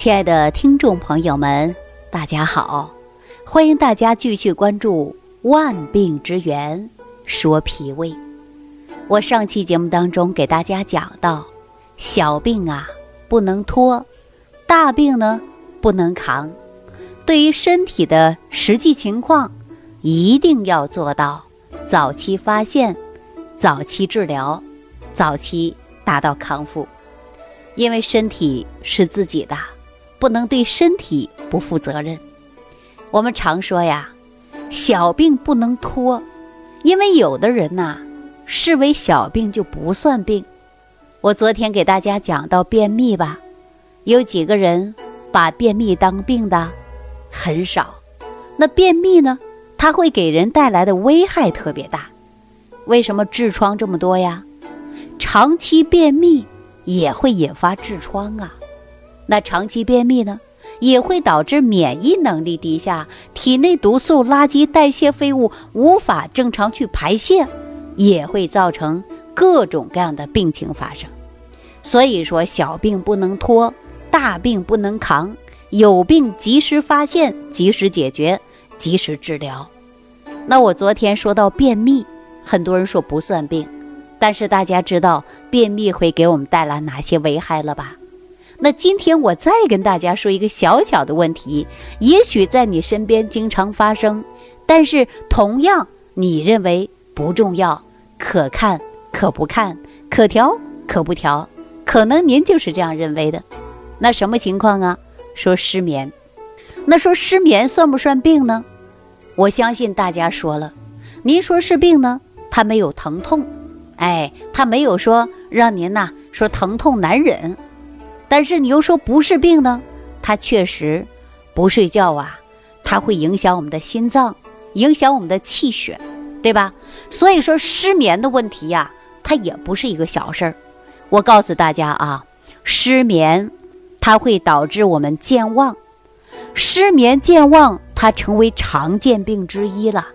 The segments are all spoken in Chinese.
亲爱的听众朋友们，大家好！欢迎大家继续关注《万病之源说脾胃》。我上期节目当中给大家讲到，小病啊不能拖，大病呢不能扛。对于身体的实际情况，一定要做到早期发现、早期治疗、早期达到康复。因为身体是自己的，不能对身体不负责任。我们常说呀，小病不能拖，因为有的人呐，视为小病就不算病。我昨天给大家讲到便秘吧，有几个人把便秘当病的？很少。那便秘呢，它会给人带来的危害特别大。为什么痔疮这么多呀？长期便秘。也会引发痔疮啊，那长期便秘呢，也会导致免疫能力低下，体内毒素、垃圾、代谢废物无法正常去排泄，也会造成各种各样的病情发生。所以说，小病不能拖，大病不能扛，有病及时发现，及时解决，及时治疗。那我昨天说到便秘，很多人说不算病。但是大家知道便秘会给我们带来哪些危害了吧？那今天我再跟大家说一个小小的问题，也许在你身边经常发生，但是同样你认为不重要，可看可不看，可调可不调，可能您就是这样认为的。那什么情况啊？说失眠，那说失眠算不算病呢？我相信大家说了，您说是病呢，它没有疼痛。哎，他没有说让您呐说疼痛难忍，但是你又说不是病呢？它确实不睡觉啊，它会影响我们的心脏，影响我们的气血，对吧？所以说失眠的问题呀，它也不是一个小事儿。我告诉大家啊，失眠它会导致我们健忘，失眠健忘它成为常见病之一了。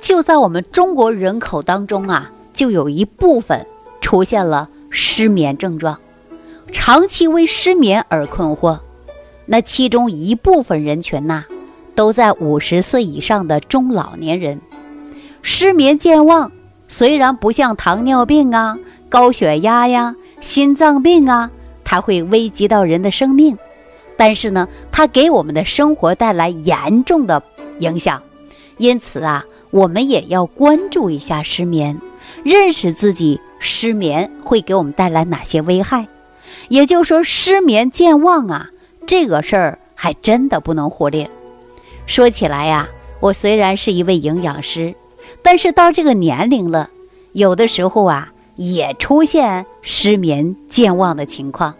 就在我们中国人口当中啊。就有一部分出现了失眠症状，长期为失眠而困惑。那其中一部分人群呐，都在五十岁以上的中老年人。失眠健忘虽然不像糖尿病啊、高血压呀、心脏病啊，它会危及到人的生命，但是呢，它给我们的生活带来严重的影响。因此啊，我们也要关注一下失眠。认识自己失眠会给我们带来哪些危害，也就是说，失眠健忘啊，这个事儿还真的不能忽略。说起来呀，我虽然是一位营养师，但是到这个年龄了，有的时候啊，也出现失眠健忘的情况，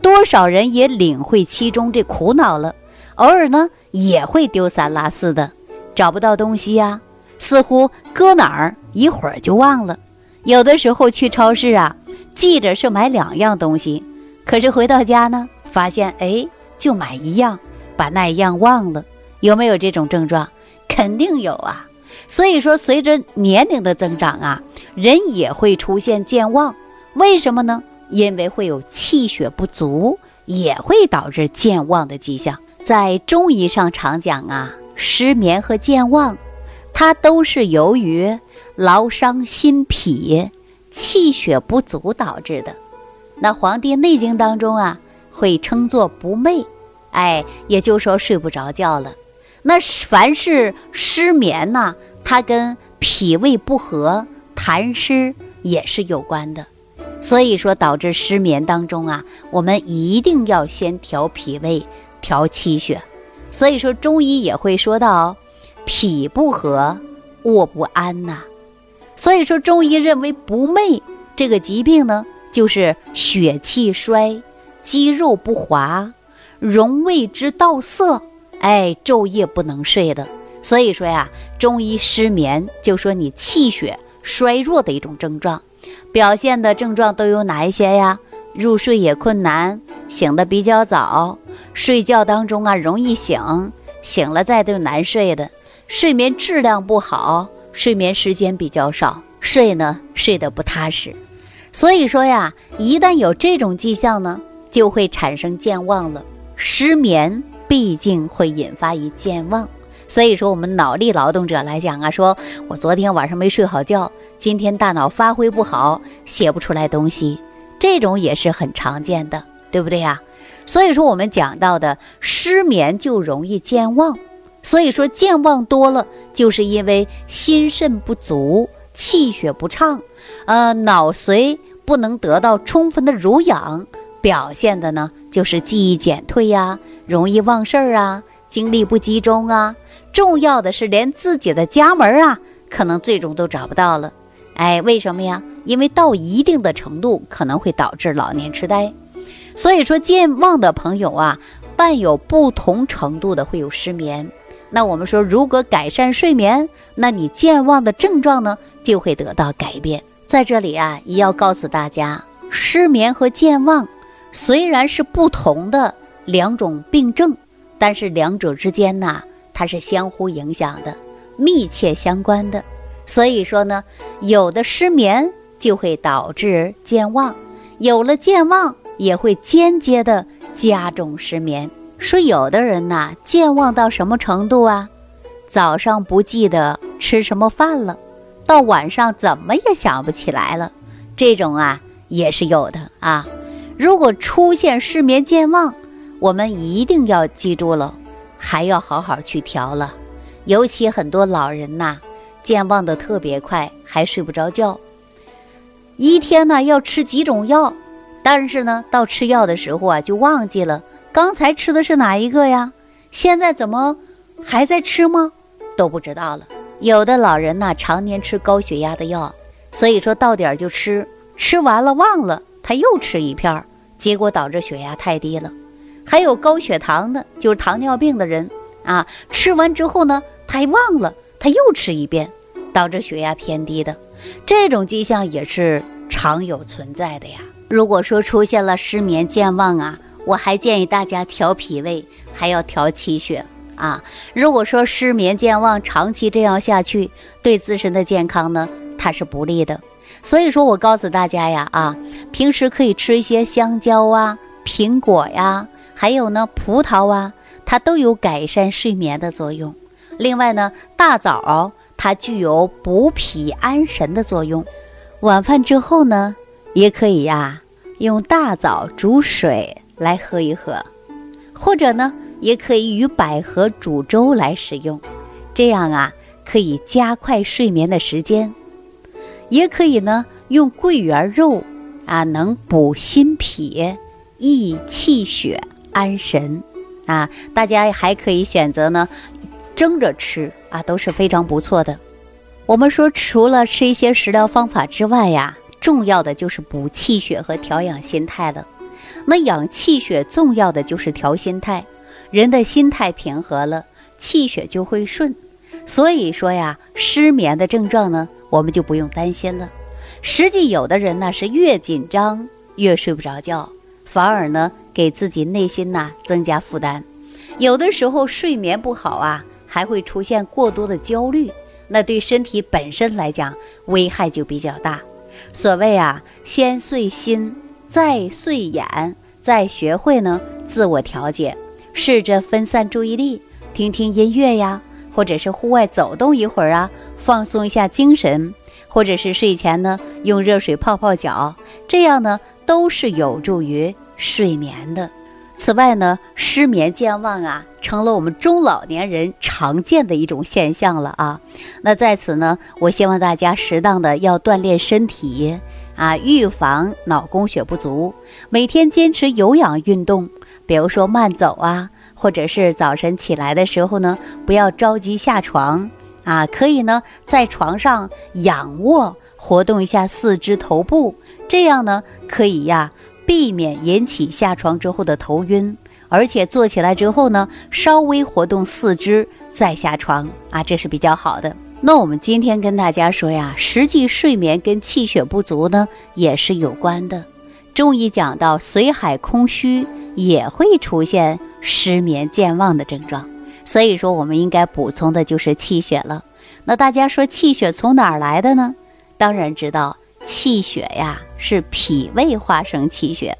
多少人也领会其中这苦恼了。偶尔呢，也会丢三落四的，找不到东西呀。似乎搁哪儿一会儿就忘了，有的时候去超市啊，记着是买两样东西，可是回到家呢，发现哎就买一样，把那一样忘了。有没有这种症状？肯定有啊。所以说，随着年龄的增长啊，人也会出现健忘。为什么呢？因为会有气血不足，也会导致健忘的迹象。在中医上常讲啊，失眠和健忘。它都是由于劳伤心脾、气血不足导致的。那《黄帝内经》当中啊，会称作不寐，哎，也就说睡不着觉了。那凡是失眠呐，它跟脾胃不和、痰湿也是有关的。所以说，导致失眠当中啊，我们一定要先调脾胃、调气血。所以说，中医也会说到。脾不和，卧不安呐。所以说，中医认为不寐这个疾病呢，就是血气衰，肌肉不滑，容胃之道涩，哎，昼夜不能睡的。所以说呀，中医失眠就说你气血衰弱的一种症状，表现的症状都有哪一些呀？入睡也困难，醒的比较早，睡觉当中啊容易醒，醒了再都难睡的。睡眠质量不好，睡眠时间比较少，睡呢睡得不踏实，所以说呀，一旦有这种迹象呢，就会产生健忘了。失眠毕竟会引发于健忘。所以说，我们脑力劳动者来讲啊，说我昨天晚上没睡好觉，今天大脑发挥不好，写不出来东西，这种也是很常见的，对不对呀？所以说，我们讲到的失眠就容易健忘。所以说，健忘多了，就是因为心肾不足，气血不畅，呃，脑髓不能得到充分的濡养，表现的呢就是记忆减退呀，容易忘事儿啊，精力不集中啊。重要的是，连自己的家门啊，可能最终都找不到了。哎，为什么呀？因为到一定的程度，可能会导致老年痴呆。所以说，健忘的朋友啊，伴有不同程度的会有失眠。那我们说，如果改善睡眠，那你健忘的症状呢就会得到改变。在这里啊，也要告诉大家，失眠和健忘虽然是不同的两种病症，但是两者之间呢，它是相互影响的，密切相关的。所以说呢，有的失眠就会导致健忘，有了健忘也会间接的加重失眠。说有的人呐，健忘到什么程度啊？早上不记得吃什么饭了，到晚上怎么也想不起来了，这种啊也是有的啊。如果出现失眠健忘，我们一定要记住了，还要好好去调了。尤其很多老人呐，健忘的特别快，还睡不着觉。一天呢要吃几种药，但是呢到吃药的时候啊就忘记了。刚才吃的是哪一个呀？现在怎么还在吃吗？都不知道了。有的老人呢，常年吃高血压的药，所以说到点儿就吃，吃完了忘了，他又吃一片儿，结果导致血压太低了。还有高血糖的，就是糖尿病的人啊，吃完之后呢，他还忘了，他又吃一遍，导致血压偏低的。这种迹象也是常有存在的呀。如果说出现了失眠、健忘啊。我还建议大家调脾胃，还要调气血啊！如果说失眠健忘长期这样下去，对自身的健康呢，它是不利的。所以说我告诉大家呀，啊，平时可以吃一些香蕉啊、苹果呀，还有呢葡萄啊，它都有改善睡眠的作用。另外呢，大枣它具有补脾安神的作用。晚饭之后呢，也可以呀，用大枣煮水。来喝一喝，或者呢，也可以与百合煮粥来食用，这样啊，可以加快睡眠的时间。也可以呢，用桂圆肉啊，能补心脾、益气血、安神啊。大家还可以选择呢，蒸着吃啊，都是非常不错的。我们说，除了吃一些食疗方法之外呀，重要的就是补气血和调养心态了。那养气血重要的就是调心态，人的心态平和了，气血就会顺。所以说呀，失眠的症状呢，我们就不用担心了。实际有的人呢是越紧张越睡不着觉，反而呢给自己内心呐增加负担。有的时候睡眠不好啊，还会出现过多的焦虑，那对身体本身来讲危害就比较大。所谓啊，先睡心。再睡眼，再学会呢自我调节，试着分散注意力，听听音乐呀，或者是户外走动一会儿啊，放松一下精神，或者是睡前呢用热水泡泡脚，这样呢都是有助于睡眠的。此外呢，失眠健忘啊，成了我们中老年人常见的一种现象了啊。那在此呢，我希望大家适当的要锻炼身体。啊，预防脑供血不足，每天坚持有氧运动，比如说慢走啊，或者是早晨起来的时候呢，不要着急下床啊，可以呢在床上仰卧，活动一下四肢头部，这样呢可以呀避免引起下床之后的头晕，而且坐起来之后呢，稍微活动四肢再下床啊，这是比较好的。那我们今天跟大家说呀，实际睡眠跟气血不足呢也是有关的。中医讲到髓海空虚也会出现失眠健忘的症状，所以说我们应该补充的就是气血了。那大家说气血从哪儿来的呢？当然知道，气血呀是脾胃化生气血。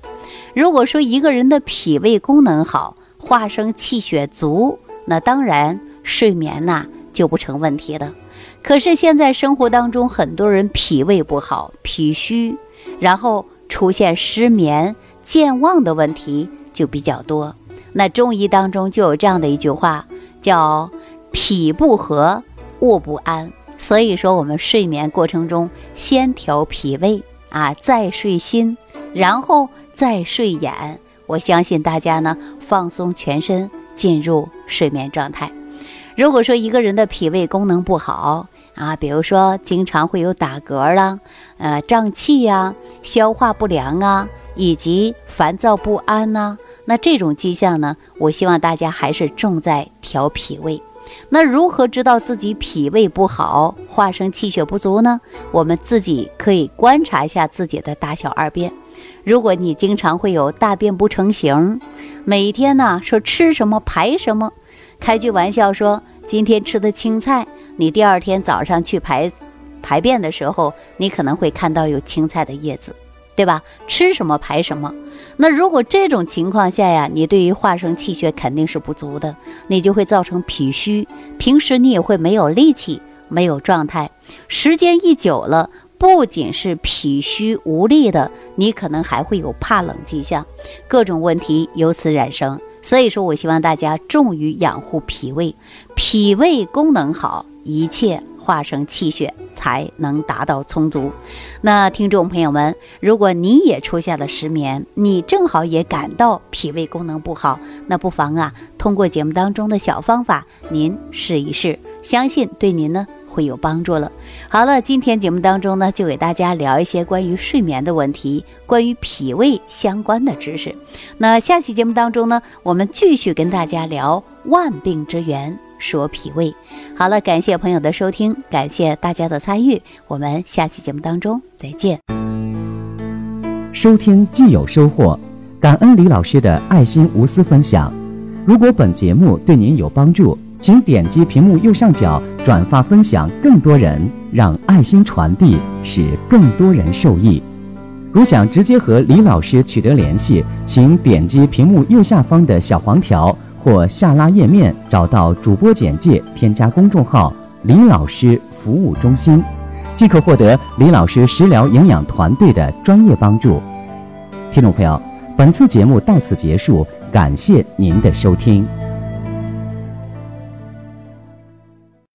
如果说一个人的脾胃功能好，化生气血足，那当然睡眠呐就不成问题了。可是现在生活当中，很多人脾胃不好，脾虚，然后出现失眠、健忘的问题就比较多。那中医当中就有这样的一句话，叫“脾不和，卧不安”。所以说，我们睡眠过程中先调脾胃啊，再睡心，然后再睡眼。我相信大家呢，放松全身，进入睡眠状态。如果说一个人的脾胃功能不好啊，比如说经常会有打嗝啦、呃胀气呀、消化不良啊，以及烦躁不安呐，那这种迹象呢，我希望大家还是重在调脾胃。那如何知道自己脾胃不好、化生气血不足呢？我们自己可以观察一下自己的大小二便。如果你经常会有大便不成形，每天呢说吃什么排什么，开句玩笑说今天吃的青菜，你第二天早上去排排便的时候，你可能会看到有青菜的叶子，对吧？吃什么排什么。那如果这种情况下呀，你对于化生气血肯定是不足的，你就会造成脾虚，平时你也会没有力气、没有状态，时间一久了，不仅是脾虚无力的，你可能还会有怕冷迹象，各种问题由此产生。所以说我希望大家重于养护脾胃，脾胃功能好，一切。化生气血才能达到充足。那听众朋友们，如果你也出现了失眠，你正好也感到脾胃功能不好，那不妨啊，通过节目当中的小方法，您试一试，相信对您呢会有帮助了。好了，今天节目当中呢，就给大家聊一些关于睡眠的问题，关于脾胃相关的知识。那下期节目当中呢，我们继续跟大家聊万病之源。说脾胃，好了，感谢朋友的收听，感谢大家的参与，我们下期节目当中再见。收听既有收获，感恩李老师的爱心无私分享。如果本节目对您有帮助，请点击屏幕右上角转发分享，更多人让爱心传递，使更多人受益。如想直接和李老师取得联系，请点击屏幕右下方的小黄条。或下拉页面找到主播简介，添加公众号“李老师服务中心”，即可获得李老师食疗营养团队的专业帮助。听众朋友，本次节目到此结束，感谢您的收听。